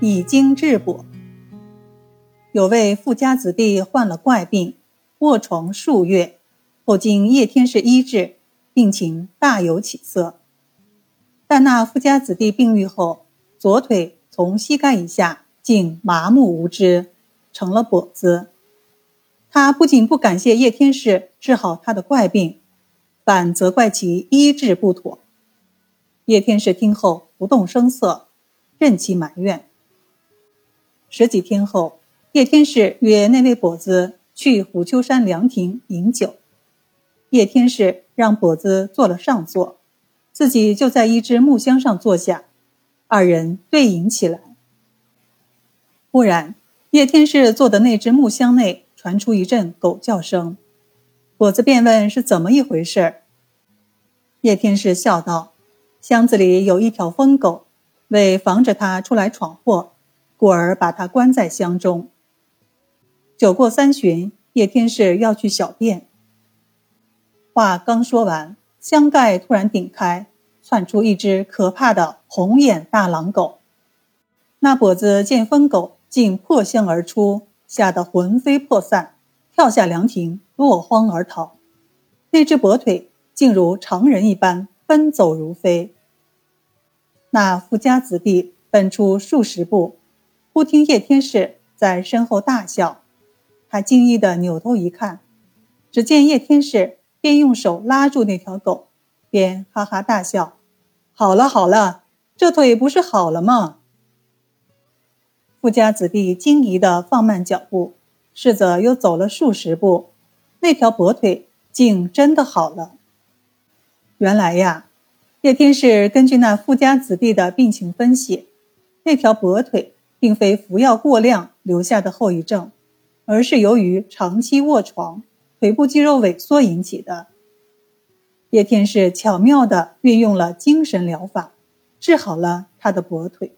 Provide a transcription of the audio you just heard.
以经治跛。有位富家子弟患了怪病，卧床数月，后经叶天士医治，病情大有起色。但那富家子弟病愈后，左腿从膝盖以下竟麻木无知，成了跛子。他不仅不感谢叶天士治好他的怪病，反责怪其医治不妥。叶天士听后不动声色，任其埋怨。十几天后。叶天士约那位跛子去虎丘山凉亭饮酒，叶天士让跛子坐了上座，自己就在一只木箱上坐下，二人对饮起来。忽然，叶天士坐的那只木箱内传出一阵狗叫声，跛子便问是怎么一回事。叶天士笑道：“箱子里有一条疯狗，为防着他出来闯祸，故而把它关在箱中。”酒过三巡，叶天士要去小便。话刚说完，箱盖突然顶开，窜出一只可怕的红眼大狼狗。那跛子见疯狗竟破箱而出，吓得魂飞魄散，跳下凉亭，落荒而逃。那只跛腿竟如常人一般奔走如飞。那富家子弟奔出数十步，忽听叶天士在身后大笑。他惊异地扭头一看，只见叶天士便用手拉住那条狗，便哈哈大笑：“好了好了，这腿不是好了吗？”富家子弟惊疑地放慢脚步，试着又走了数十步，那条跛腿竟真的好了。原来呀，叶天士根据那富家子弟的病情分析，那条跛腿并非服药过量留下的后遗症。而是由于长期卧床，腿部肌肉萎缩引起的。叶天士巧妙地运用了精神疗法，治好了他的跛腿。